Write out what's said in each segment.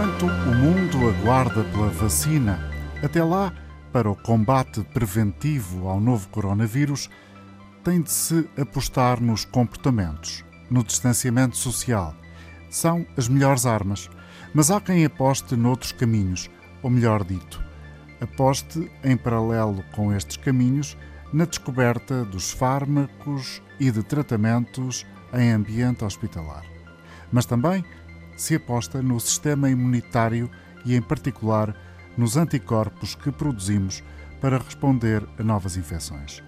Enquanto o mundo aguarda pela vacina, até lá, para o combate preventivo ao novo coronavírus, tem de se apostar nos comportamentos, no distanciamento social. São as melhores armas. Mas há quem aposte noutros caminhos, ou melhor dito, aposte em paralelo com estes caminhos na descoberta dos fármacos e de tratamentos em ambiente hospitalar. Mas também se aposta no sistema imunitário e, em particular, nos anticorpos que produzimos para responder a novas infecções.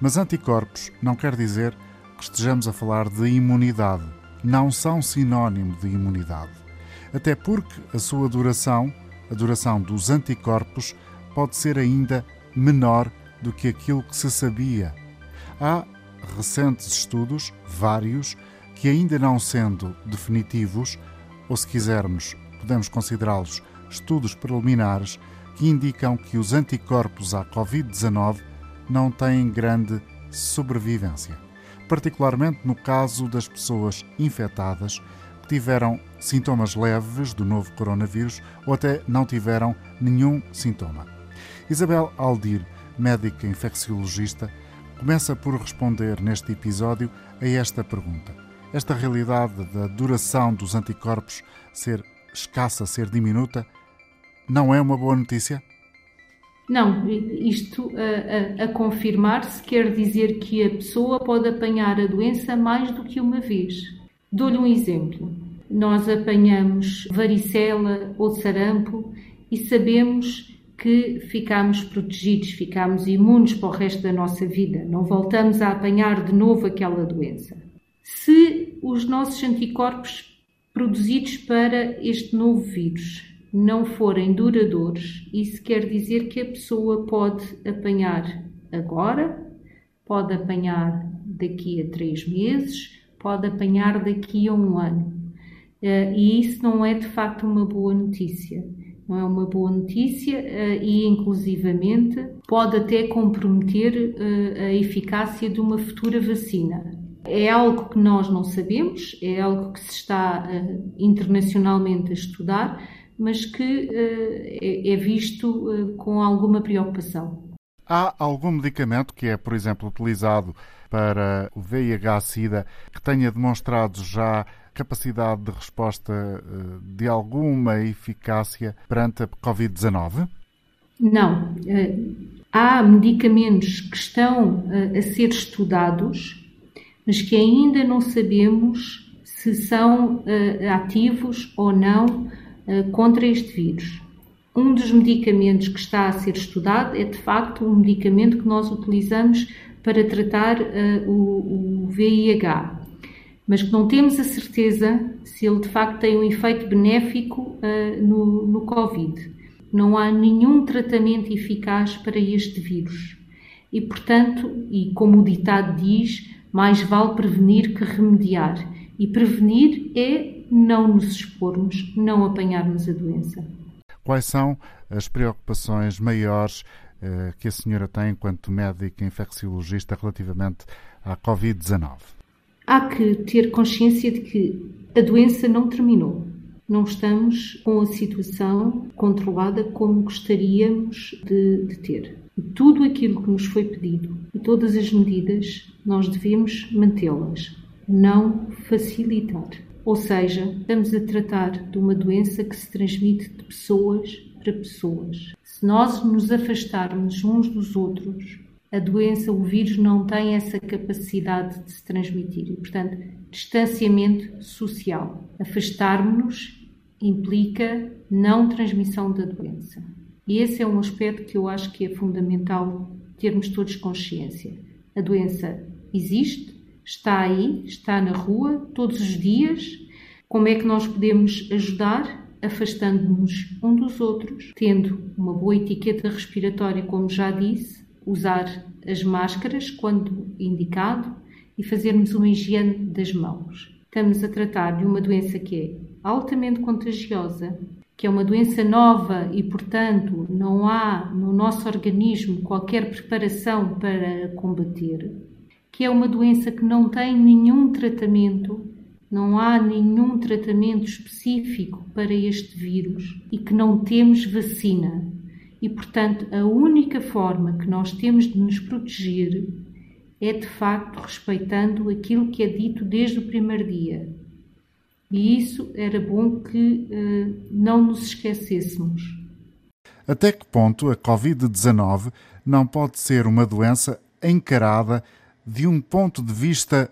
Mas anticorpos não quer dizer que estejamos a falar de imunidade. Não são sinónimo de imunidade. Até porque a sua duração, a duração dos anticorpos, pode ser ainda menor do que aquilo que se sabia. Há recentes estudos, vários, que ainda não sendo definitivos, ou se quisermos, podemos considerá-los estudos preliminares, que indicam que os anticorpos à Covid-19 não têm grande sobrevivência, particularmente no caso das pessoas infectadas que tiveram sintomas leves do novo coronavírus ou até não tiveram nenhum sintoma. Isabel Aldir, médica infecciologista, começa por responder neste episódio a esta pergunta. Esta realidade da duração dos anticorpos ser escassa, ser diminuta, não é uma boa notícia? Não, isto a, a, a confirmar-se quer dizer que a pessoa pode apanhar a doença mais do que uma vez. Dou-lhe um exemplo. Nós apanhamos varicela ou sarampo e sabemos que ficamos protegidos, ficamos imunes para o resto da nossa vida, não voltamos a apanhar de novo aquela doença. Se os nossos anticorpos produzidos para este novo vírus não forem duradouros, isso quer dizer que a pessoa pode apanhar agora, pode apanhar daqui a três meses, pode apanhar daqui a um ano. Eh, e isso não é de facto uma boa notícia. Não é uma boa notícia eh, e, inclusivamente, pode até comprometer eh, a eficácia de uma futura vacina. É algo que nós não sabemos, é algo que se está internacionalmente a estudar, mas que uh, é, é, visto uh, com alguma preocupação. Há algum medicamento que é, por exemplo, utilizado para o VIH-Sida que tenha demonstrado já capacidade de resposta uh, de alguma eficácia perante a Covid-19? Não. Há medicamentos que estão a ser estudados, mas que ainda não sabemos se são ativos ou não eh, contra este vírus. Um dos medicamentos que está a ser estudado é de facto um medicamento que nós utilizamos para tratar uh, o, o, VIH, mas que não temos a certeza se ele de facto tem um efeito benéfico uh, no, no Covid. Não há nenhum tratamento eficaz para este vírus. E, portanto, e como o ditado diz, mais vale prevenir que remediar. E prevenir é não nos expormos, não apanharmos a doença. Quais são as preocupações maiores eh, que a senhora tem enquanto médica infecciologista relativamente à Covid-19? Há que ter consciência de que a doença não terminou. Não estamos com a situação controlada como gostaríamos de, de ter. Tudo aquilo que nos foi pedido e todas as medidas, nós devemos mantê-las, não facilitar. Ou seja, estamos a tratar de uma doença que se transmite de pessoas para pessoas. Se nós nos afastarmos uns dos outros, a doença, o vírus, não tem essa capacidade de se transmitir. E, portanto, distanciamento social. Afastar-nos implica não transmissão da doença. E esse é um aspecto que eu acho que é fundamental termos todos consciência. A doença existe, está aí, está na rua, todos os dias. Como é que nós podemos ajudar? Afastando-nos um dos outros, tendo uma boa etiqueta respiratória, como já disse, usar as máscaras quando indicado e fazermos uma higiene das mãos. Estamos a tratar de uma doença que é altamente contagiosa, que é uma doença nova e, portanto, não há no nosso organismo qualquer preparação para combater que é uma doença que não tem nenhum tratamento Não há nenhum tratamento específico para este vírus e que não temos vacina. E, portanto, a única forma que nós temos de nos proteger é de facto respeitando aquilo que é dito desde o primeiro dia. E isso era bom que uh, não nos esquecêssemos. Até que ponto a Covid-19 não pode ser uma doença encarada de um ponto de vista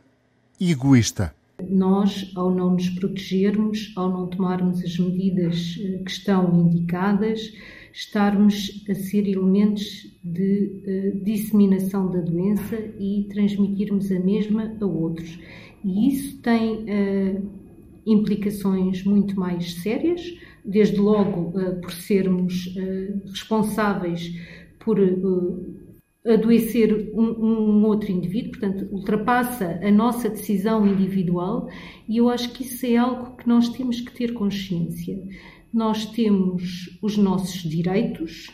egoísta? Nós, ao não nos protegermos, ao não tomarmos as medidas eh, que estão indicadas, estarmos a ser elementos de uh, disseminação da doença e transmitirmos a mesma a outros. E isso tem uh, implicações muito mais sérias, desde logo uh, por sermos responsáveis por adoecer um, um, outro indivíduo, portanto, ultrapassa a nossa decisão individual e eu acho que isso é algo que nós temos que ter consciência. Nós temos os nossos direitos,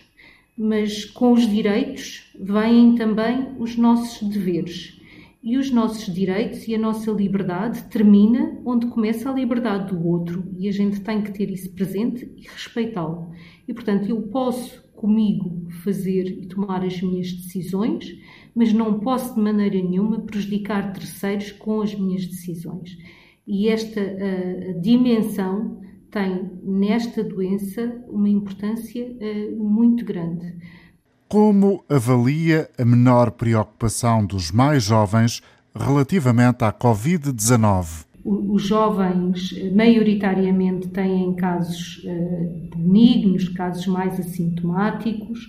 mas com os direitos vêm também os nossos deveres. E os nossos direitos e a nossa liberdade termina onde começa a liberdade do outro e a gente tem que ter isso presente e respeitá-lo. E portanto, eu posso comigo fazer e tomar as minhas decisões, mas não posso de maneira nenhuma prejudicar terceiros com as minhas decisões. E esta uh, dimensão tem nesta doença uma importância uh, muito grande. Como avalia a menor preocupação dos mais jovens relativamente à Covid-19? os jovens maioritariamente têm casos uh, benignos, casos mais assintomáticos,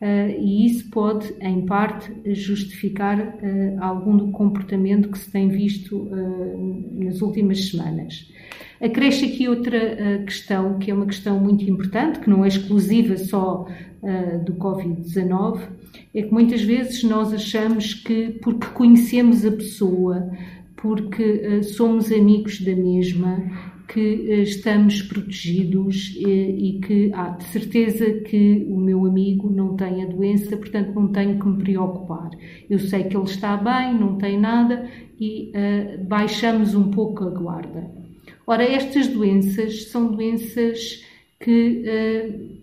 e isso pode, em parte, justificar uh, algum do comportamento que se tem visto nas últimas semanas. Acresce aqui outra questão, que é uma questão muito importante, que não é exclusiva só do Covid-19, é que muitas vezes nós achamos que, porque conhecemos a pessoa, porque somos amigos da mesma, que uh, estamos protegidos e, eh, e que há de certeza que o meu amigo não tem a doença, portanto não tenho que me preocupar. Eu sei que ele está bem, não tem nada e uh, baixamos um pouco a guarda. Ora, estas doenças são doenças que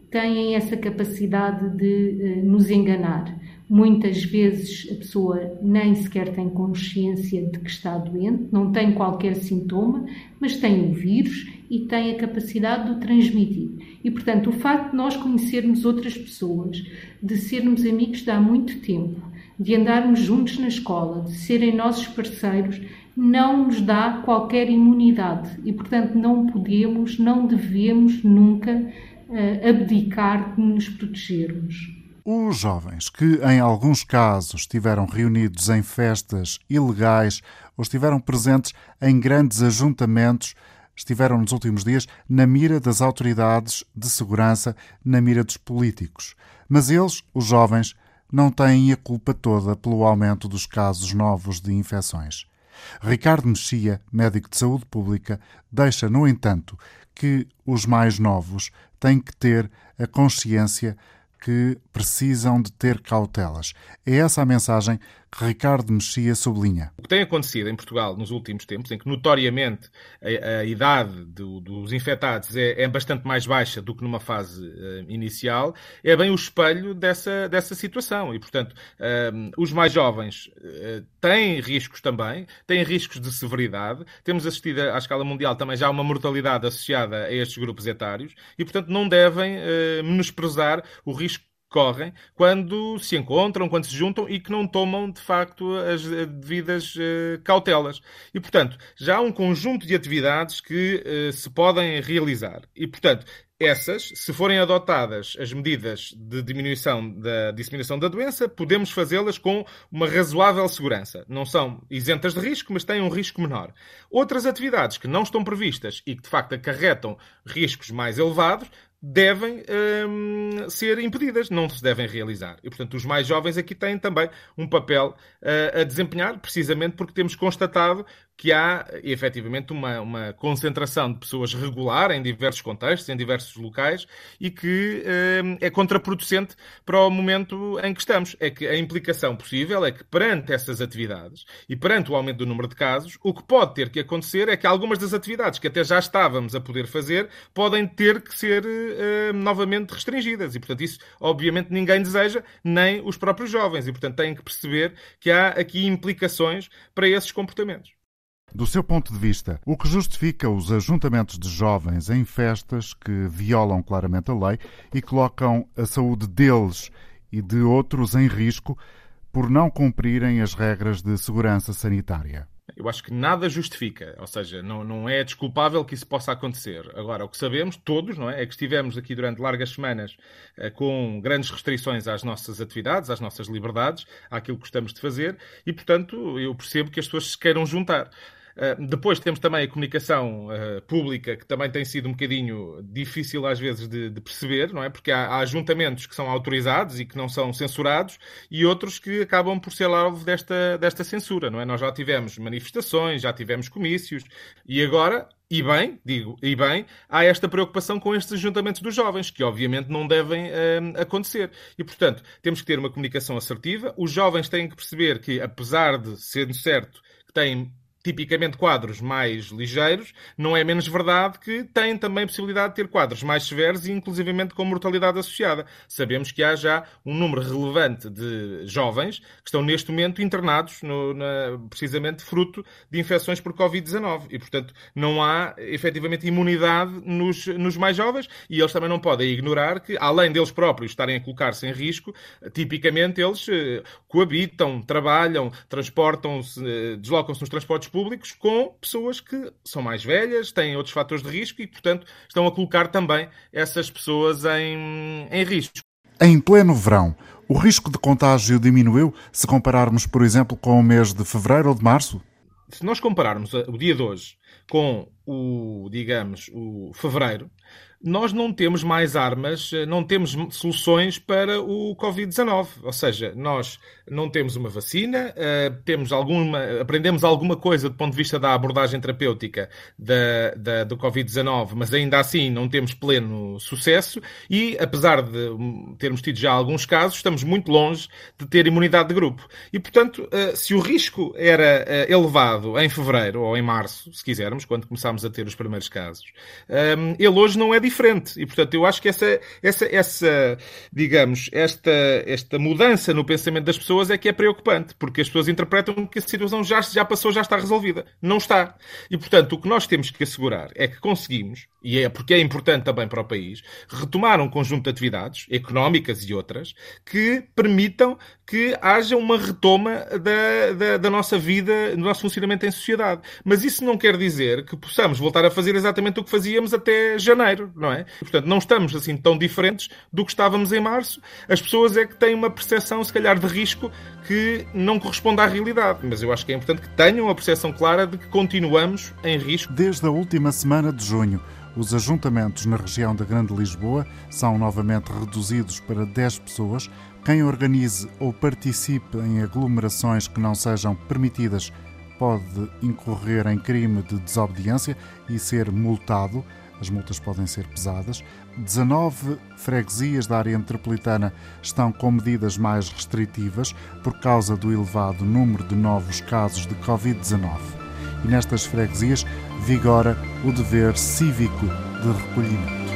têm essa capacidade de nos enganar. Muitas vezes a pessoa nem sequer tem consciência de que está doente, não tem qualquer sintoma, mas tem o vírus e tem a capacidade de o transmitir. E, portanto, o facto de nós conhecermos outras pessoas, de sermos amigos de há muito tempo, de andarmos juntos na escola, de serem nossos parceiros, não nos dá qualquer imunidade e, portanto, não podemos, não devemos nunca uh, abdicar de nos protegermos. Os jovens que, em alguns casos, estiveram reunidos em festas ilegais ou estiveram presentes em grandes ajuntamentos, estiveram nos últimos dias na mira das autoridades de segurança, na mira dos políticos. Mas eles, os jovens, não têm a culpa toda pelo aumento dos casos novos de infecções. Ricardo Mexia, médico de saúde pública, deixa, no entanto, que os mais novos têm que ter a consciência que precisam de ter cautelas. É essa a mensagem Ricardo Mexia sublinha. O que tem acontecido em Portugal nos últimos tempos, em que notoriamente a, a idade do, dos infectados é, é, bastante mais baixa do que numa fase uh, inicial, é bem o espelho dessa, dessa situação. E, portanto, uh, os mais jovens uh, têm riscos também, têm riscos de severidade. Temos assistido à escala mundial também já uma mortalidade associada a estes grupos etários e, portanto, não devem menosprezar o risco correm quando se encontram, quando se juntam e que não tomam, de facto, as devidas uh, cautelas. E, portanto, já há um conjunto de atividades que uh, se podem realizar. E, portanto, essas, se forem adotadas as medidas de diminuição da disseminação da doença, podemos fazê-las com uma razoável segurança. Não são isentas de risco, mas têm um risco menor. Outras atividades que não estão previstas e que de facto acarretam riscos mais elevados, devem um, ser impedidas, não se devem realizar. E, portanto, os mais jovens aqui têm também um papel uh, a desempenhar, precisamente porque temos constatado que há efetivamente uma, uma concentração de pessoas regular em diversos contextos, em diversos locais, e que eh, é contraproducente para o momento em que estamos. É que a implicação possível é que, perante essas atividades e perante o aumento do número de casos, o que pode ter que acontecer é que algumas das atividades que até já estávamos a poder fazer podem ter que ser eh, novamente restringidas. E, portanto, isso obviamente ninguém deseja, nem os próprios jovens. E, portanto, têm que perceber que há aqui implicações para esses comportamentos. Do seu ponto de vista, o que justifica os ajuntamentos de jovens em festas que violam claramente a lei e colocam a saúde deles e de outros em risco por não cumprirem as regras de segurança sanitária? Eu acho que nada justifica, ou seja, não, não é desculpável que isso possa acontecer. Agora, o que sabemos, todos, não é? é que estivemos aqui durante largas semanas eh, com grandes restrições às nossas atividades, às nossas liberdades, àquilo que gostamos de fazer, e, portanto, eu percebo que as pessoas se queiram juntar. Eh, depois temos também a comunicação uh, pública, que também tem sido um bocadinho difícil às vezes de, de perceber, não é? Porque há, há, ajuntamentos que são autorizados e que não são censurados e outros que acabam por ser alvo desta, desta censura, não é? Nós já tivemos manifestações, já tivemos comícios e agora e bem, digo, e bem, há esta preocupação com estes ajuntamentos dos jovens, que obviamente não devem uh, acontecer. E, portanto, temos que ter uma comunicação assertiva. Os jovens têm que perceber que, apesar de sendo certo que têm tipicamente quadros mais ligeiros, não é menos verdade que têm também possibilidade de ter quadros mais severos e inclusivamente com mortalidade associada. Sabemos que há já um número relevante de jovens que estão neste momento internados, no, na, precisamente fruto de infecções por Covid-19 e, portanto, não há efetivamente imunidade nos, nos mais jovens e eles também não podem ignorar que, além deles próprios estarem a colocar-se em risco, tipicamente eles eh, coabitam, trabalham, transportam-se, eh, deslocam-se nos transportes públicos com pessoas que são mais velhas, têm outros fatores de risco e, portanto, estão a colocar também essas pessoas em, em risco. Em pleno verão, o risco de contágio diminuiu se compararmos, por exemplo, com o mês de fevereiro ou de março? Se nós compararmos o dia de hoje com o, digamos, o fevereiro, nós não temos mais armas, eh, não temos soluções para o Covid-19. Ou seja, nós não temos uma vacina, eh, temos alguma, aprendemos alguma coisa do ponto de vista da abordagem terapêutica da, da do Covid-19, mas ainda assim não temos pleno sucesso e, apesar de hum, termos tido já alguns casos, estamos muito longe de ter imunidade de grupo. E, portanto, eh, se o risco era elevado em fevereiro ou em março, se quando começámos a ter os primeiros casos, hum, ele hoje não é diferente. E, portanto, eu acho que essa, essa, essa digamos, esta, esta mudança no pensamento das pessoas é que é preocupante, porque as pessoas interpretam que a situação já, já passou, já está resolvida. Não está. E, portanto, o que nós temos que assegurar é que conseguimos, e é porque é importante também para o país, retomar um conjunto de atividades, económicas e outras, que permitam que haja uma retoma da, da, da nossa vida, do nosso funcionamento em sociedade. Mas isso não quer dizer que possamos voltar a fazer exatamente o que fazíamos até janeiro não é? portanto, não estamos assim tão diferentes do que estávamos em março. As pessoas é que têm uma percepção, se calhar, de risco que não corresponde à realidade. Mas eu acho que é importante que tenham a percepção clara de que continuamos em risco. Desde a última semana de junho, os ajuntamentos na região da Grande Lisboa são novamente reduzidos para 10 pessoas. Quem organize ou participe em aglomerações que não sejam permitidas pode incorrer em crime de desobediência e ser multado as multas podem ser pesadas. 19 freguesias da área metropolitana estão com medidas mais restritivas por causa do elevado número de novos casos de Covid-19. E nestas freguesias vigora o dever cívico de recolhimento.